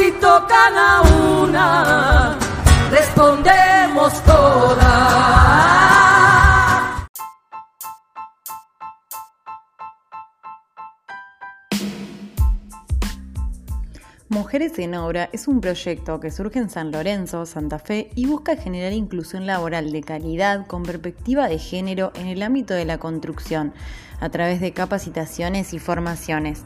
Si tocan a una, respondemos todas. Mujeres en Obra es un proyecto que surge en San Lorenzo, Santa Fe, y busca generar inclusión laboral de calidad con perspectiva de género en el ámbito de la construcción, a través de capacitaciones y formaciones.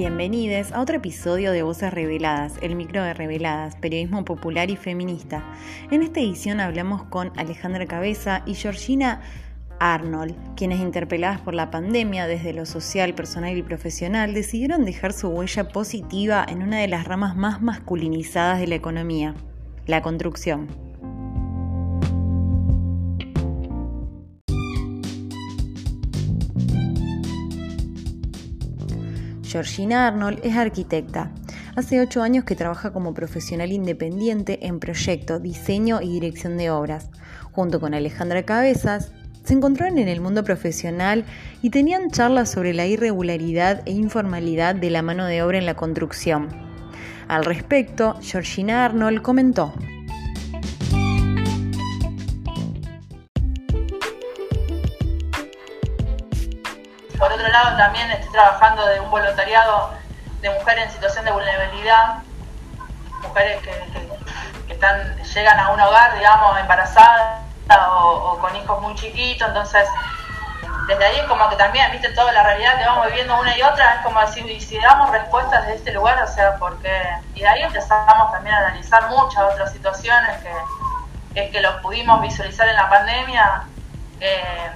Bienvenidos a otro episodio de Voces Reveladas, el micro de Reveladas, periodismo popular y feminista. En esta edición hablamos con Alejandra Cabeza y Georgina Arnold, quienes interpeladas por la pandemia desde lo social, personal y profesional, decidieron dejar su huella positiva en una de las ramas más masculinizadas de la economía, la construcción. Georgina Arnold es arquitecta. Hace ocho años que trabaja como profesional independiente en proyecto, diseño y dirección de obras. Junto con Alejandra Cabezas, se encontraron en el mundo profesional y tenían charlas sobre la irregularidad e informalidad de la mano de obra en la construcción. Al respecto, Georgina Arnold comentó. También estoy trabajando de un voluntariado de mujeres en situación de vulnerabilidad, mujeres que, están, llegan a un hogar, digamos, embarazadas o, con hijos muy chiquitos, entonces desde ahí como que también, viste, toda la realidad que vamos viviendo una y otra, es como decir, si damos respuestas de este lugar, o sea, porque, y de ahí empezamos también a analizar muchas otras situaciones que, que, lo pudimos visualizar en la pandemia, eh,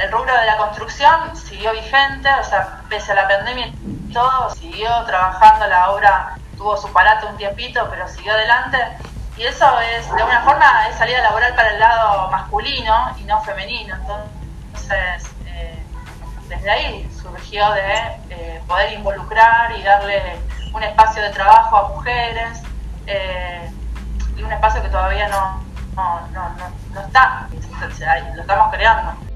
el rubro de la construcción siguió vigente, o sea, pese a la pandemia y todo, siguió trabajando, la obra tuvo su parate un tiempito, pero siguió adelante. Y eso es, de alguna forma, es salida laboral para el lado masculino y no femenino. Entonces, eh, desde ahí surgió de eh, poder involucrar y darle un espacio de trabajo a mujeres eh, y un espacio que todavía no, no, no, no está, lo estamos creando.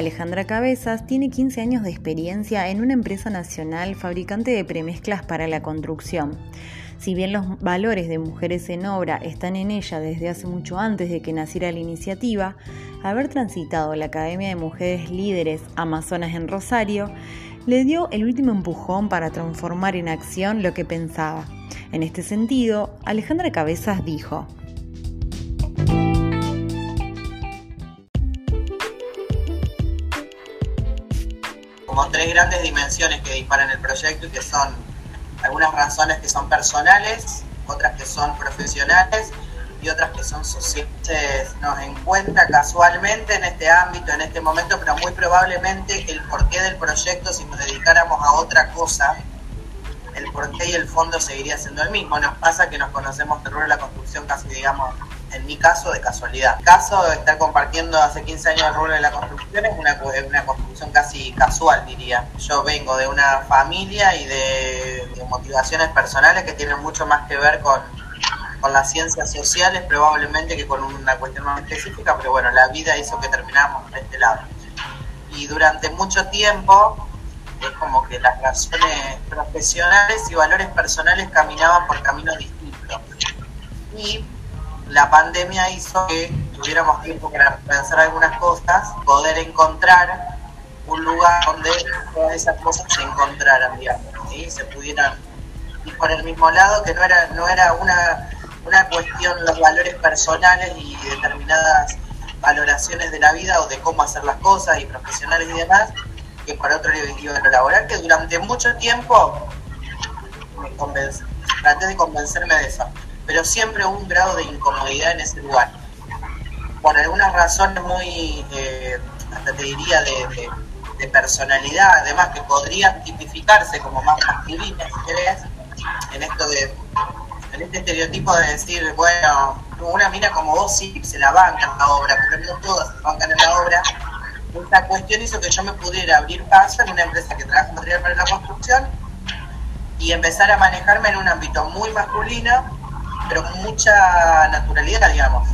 Alejandra Cabezas tiene 15 años de experiencia en una empresa nacional fabricante de premezclas para la construcción. Si bien los valores de mujeres en obra están en ella desde hace mucho antes de que naciera la iniciativa, haber transitado la Academia de Mujeres Líderes Amazonas en Rosario le dio el último empujón para transformar en acción lo que pensaba. En este sentido, Alejandra Cabezas dijo, tres grandes dimensiones que disparan el proyecto y que son algunas razones que son personales, otras que son profesionales y otras que son sociales. Nos encuentra casualmente en este ámbito, en este momento, pero muy probablemente el porqué del proyecto, si nos dedicáramos a otra cosa, el porqué y el fondo seguiría siendo el mismo. Nos pasa que nos conocemos de la construcción casi, digamos, en mi caso, de casualidad. El caso de estar compartiendo hace 15 años el rol de la construcción es una, una construcción casi casual, diría. Yo vengo de una familia y de, motivaciones personales que tienen mucho más que ver con, con las ciencias sociales probablemente que con una cuestión más específica, pero bueno, la vida hizo que termináramos de este lado. Y durante mucho tiempo es como que las razones profesionales y valores personales caminaban por caminos distintos. Y la pandemia hizo que tuviéramos tiempo para pensar algunas cosas, poder encontrar un lugar donde todas esas cosas se encontraran, digamos, se pudieran ir por el mismo lado, que no era, no era una, una cuestión los valores personales y determinadas valoraciones de la vida o de cómo hacer las cosas y profesionales y demás, que por otro iba a laboral, que durante mucho tiempo me traté de convencerme de eso pero siempre un grado de incomodidad en ese lugar. Por algunas razones muy, eh, hasta te diría, de, personalidad, además que podrían tipificarse como más masculinas, si querés, en esto de, en este estereotipo de decir, bueno, una mina como vos sí se la banca en la obra, pero no todas se bancan en la obra. Esta cuestión hizo que yo me pudiera abrir paso en una empresa que trabaja material para la construcción y empezar a manejarme en un ámbito muy masculino, pero con mucha naturalidad, digamos.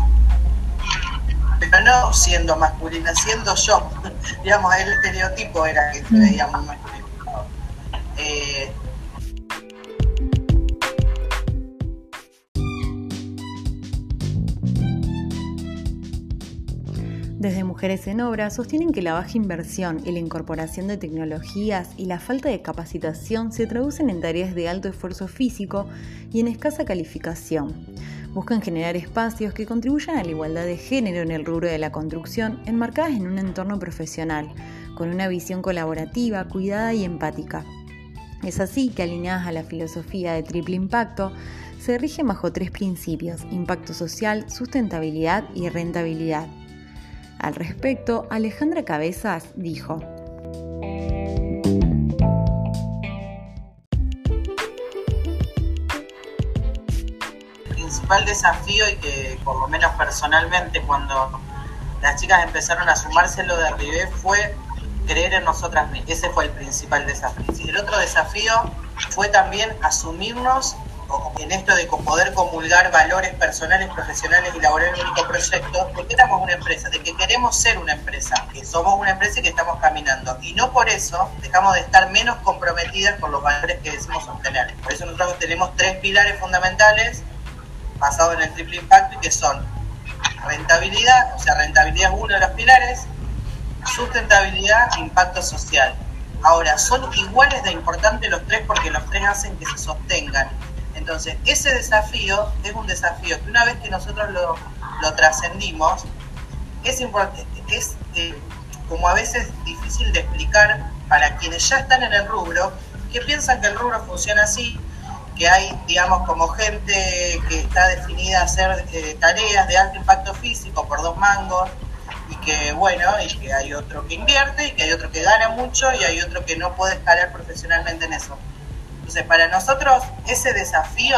Pero no siendo masculina, siendo yo. digamos, el estereotipo era que se veía masculino. Eh, Desde Mujeres en Obra sostienen que la baja inversión y la incorporación de tecnologías y la falta de capacitación se traducen en tareas de alto esfuerzo físico y en escasa calificación. Buscan generar espacios que contribuyan a la igualdad de género en el rubro de la construcción, enmarcadas en un entorno profesional, con una visión colaborativa, cuidada y empática. Es así que alineadas a la filosofía de triple impacto, se rigen bajo tres principios, impacto social, sustentabilidad y rentabilidad. Al respecto, Alejandra Cabezas dijo, principal desafío y que por lo menos personalmente cuando las chicas empezaron a sumarse lo de Rivé fue creer en nosotras mismas. Ese fue el principal desafío. Y el otro desafío fue también asumirnos en esto de poder comulgar valores personales, profesionales y laborales en un único proyecto, porque éramos una empresa, de que queremos ser una empresa, que somos una empresa y que estamos caminando. Y no por eso dejamos de estar menos comprometidas con los valores que decimos obtener. Por eso nosotros tenemos tres pilares fundamentales basados en el triple impacto y que son rentabilidad, o sea, rentabilidad es uno de los pilares, sustentabilidad e impacto social. Ahora, son iguales de importantes los tres porque los tres hacen que se sostengan. Entonces, ese desafío es un desafío que una vez que nosotros lo, trascendimos, es es eh, como a veces difícil de explicar para quienes ya están en el rubro, que piensan que el rubro funciona así, que hay, digamos, como gente que está definida a hacer eh, tareas de alto impacto físico por dos mangos, y que, bueno, y que hay otro que invierte, y que hay otro que gana mucho, y hay otro que no puede escalar profesionalmente en eso. Entonces, para nosotros ese desafío,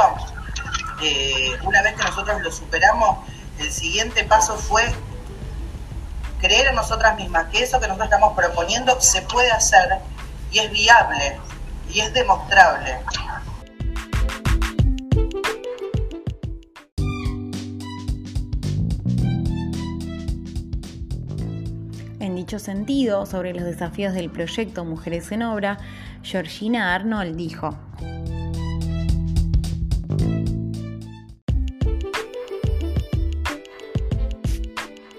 eh, una vez que nosotros lo superamos, el siguiente paso fue creer en nosotras mismas que eso que nosotros estamos proponiendo se puede hacer y es viable y es demostrable. Dicho sentido, sobre los desafíos del proyecto Mujeres en Obra, Georgina Arnold dijo,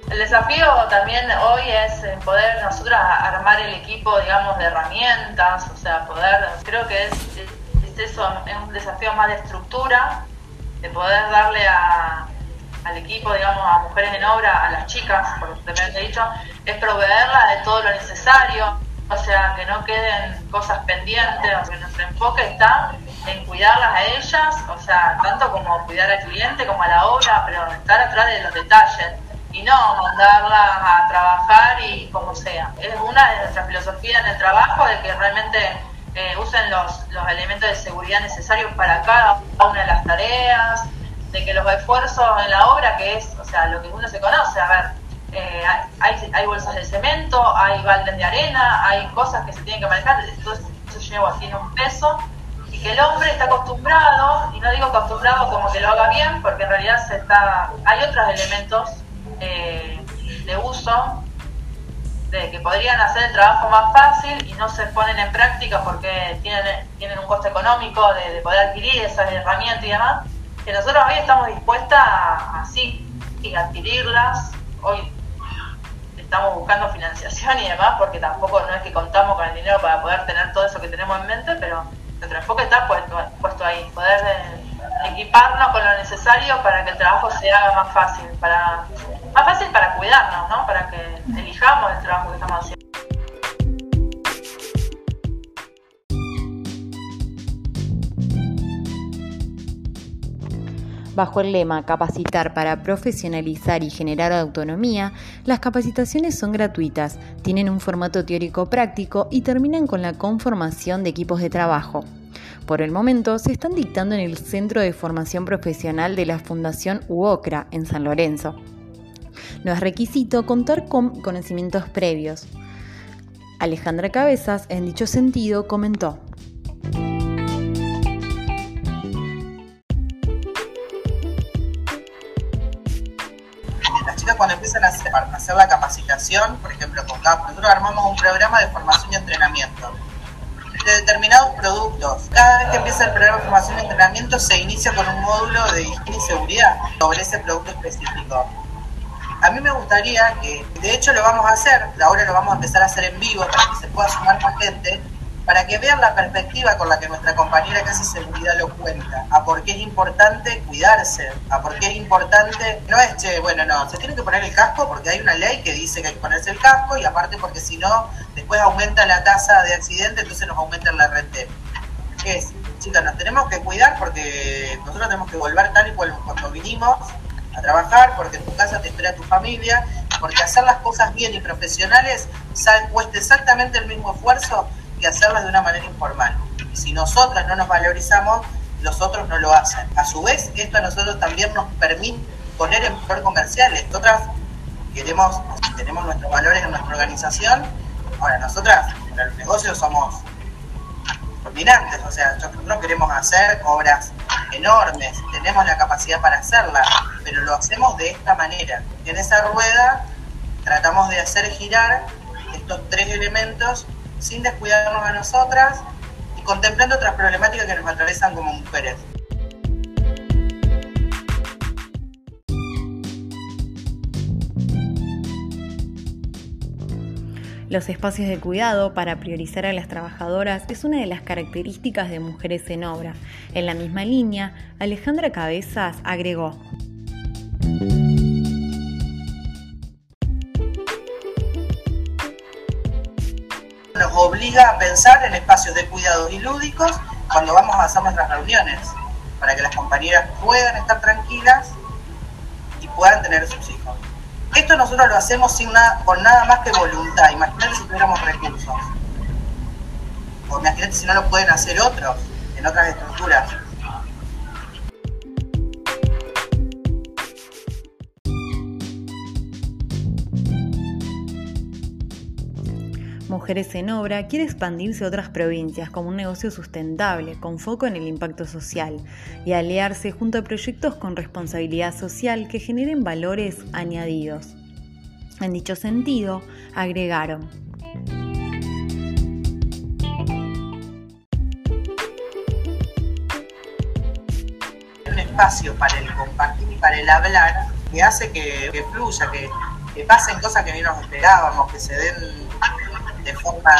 El desafío también hoy es poder nosotros armar el equipo, digamos, de herramientas, o sea, poder, creo que es, eso, es un desafío más de estructura, de poder darle al equipo, digamos, a mujeres en obra, a las chicas, por he dicho, es proveerla de todo lo necesario, o sea, que no queden cosas pendientes, que nuestro enfoque está en cuidarlas a ellas, o sea, tanto como cuidar al cliente como a la obra, pero estar atrás de los detalles y no mandarlas a trabajar y como sea. Es una de nuestras filosofías en el trabajo de que realmente eh, usen los, los elementos de seguridad necesarios para cada una de las tareas, de que los esfuerzos en la obra, que es, o sea, lo que uno se conoce, a ver, eh, hay, hay, bolsas de cemento, hay baldes de arena, hay cosas que se tienen que manejar, entonces eso lleva así en un peso y que el hombre está acostumbrado, y no digo acostumbrado como que lo haga bien, porque en realidad se está, hay otros elementos eh, de uso de que podrían hacer el trabajo más fácil y no se ponen en práctica porque tienen, tienen un costo económico de, poder adquirir esas herramientas y demás, que nosotros hoy estamos dispuestas a, así y adquirirlas. Hoy estamos buscando financiación y demás, porque tampoco no es que contamos con el dinero para poder tener todo eso que tenemos en mente, pero nuestro enfoque está puesto, ahí, poder eh, equiparnos con lo necesario para que el trabajo se haga más fácil, para más fácil para cuidarnos, ¿no? Para que elijamos el trabajo que estamos haciendo. Bajo el lema Capacitar para profesionalizar y generar autonomía, las capacitaciones son gratuitas, tienen un formato teórico práctico y terminan con la conformación de equipos de trabajo. Por el momento se están dictando en el Centro de Formación Profesional de la Fundación UOCRA en San Lorenzo. No es requisito contar con conocimientos previos. Alejandra Cabezas, en dicho sentido, comentó. Cuando empiezan a hacer, a hacer la capacitación, por ejemplo, con nosotros armamos un programa de formación y entrenamiento de determinados productos. Cada vez que empieza el programa de formación y entrenamiento se inicia con un módulo de higiene y seguridad sobre ese producto específico. A mí me gustaría que, de hecho lo vamos a hacer, ahora lo vamos a empezar a hacer en vivo para que se pueda sumar más gente, para que vean la perspectiva con la que nuestra compañera que hace seguridad lo cuenta, a por qué es importante cuidarse, a por qué es importante, no es, che, bueno, no, se tiene que poner el casco porque hay una ley que dice que hay que ponerse el casco y aparte porque si no, después aumenta la tasa de accidente, entonces nos aumenta la rente. Es, chicas, nos tenemos que cuidar porque nosotros tenemos que volver tal y cual cuando vinimos a trabajar, porque en tu casa te espera tu familia, porque hacer las cosas bien y profesionales cuesta exactamente el mismo esfuerzo que hacerlas de una manera informal. Y si nosotras no nos valorizamos, los otros no lo hacen. A su vez, esto a nosotros también nos permite poner en valor comerciales. Nosotras queremos, tenemos nuestros valores en nuestra organización. Ahora, nosotras en el negocio somos dominantes, o sea, nosotros no queremos hacer obras enormes, tenemos la capacidad para hacerlas, pero lo hacemos de esta manera. En esa rueda tratamos de hacer girar estos tres elementos sin descuidarnos a nosotras y contemplando otras problemáticas que nos atravesan como mujeres. Los espacios de cuidado para priorizar a las trabajadoras es una de las características de Mujeres en Obra. En la misma línea, Alejandra Cabezas agregó. Obliga a pensar en espacios de cuidados y lúdicos cuando vamos a hacer nuestras reuniones, para que las compañeras puedan estar tranquilas y puedan tener sus hijos. Esto nosotros lo hacemos sin nada, con nada más que voluntad. Imagínate si tuviéramos recursos. O imagínate si no lo pueden hacer otros, en otras estructuras. Mujeres en Obra quiere expandirse a otras provincias como un negocio sustentable, con foco en el impacto social, y aliarse junto a proyectos con responsabilidad social que generen valores añadidos. En dicho sentido, agregaron. Un espacio para el compartir y para el hablar que hace que, fluya, que, que pasen cosas que ni nos esperábamos, que se den de forma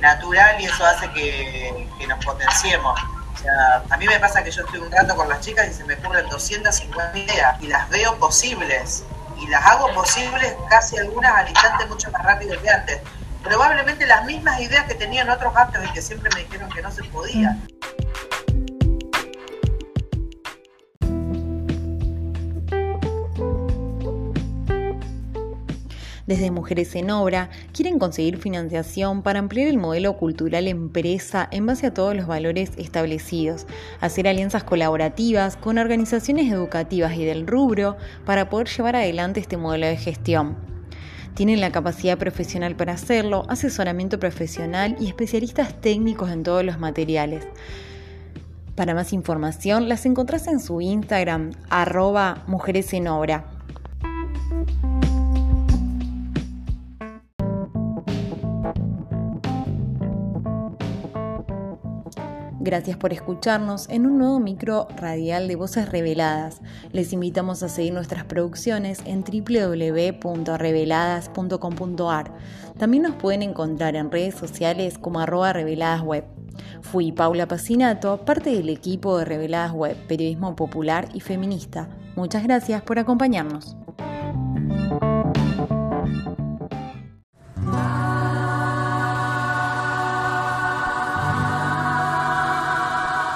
natural y eso hace que, que nos potenciemos. O sea, a mí me pasa que yo estoy un rato con las chicas y se me ocurren 250 ideas y las veo posibles y las hago posibles casi algunas al instante mucho más rápido que antes. Probablemente las mismas ideas que tenían otros actos y que siempre me dijeron que no se podía. Desde Mujeres en Obra quieren conseguir financiación para ampliar el modelo cultural empresa en base a todos los valores establecidos, hacer alianzas colaborativas con organizaciones educativas y del rubro para poder llevar adelante este modelo de gestión. Tienen la capacidad profesional para hacerlo, asesoramiento profesional y especialistas técnicos en todos los materiales. Para más información las encontrás en su Instagram arroba mujeres en obra. Gracias por escucharnos en un nuevo micro radial de voces reveladas. Les invitamos a seguir nuestras producciones en www.reveladas.com.ar. También nos pueden encontrar en redes sociales como arroba reveladasweb. Fui Paula Pacinato, parte del equipo de Reveladas Web, periodismo popular y feminista. Muchas gracias por acompañarnos.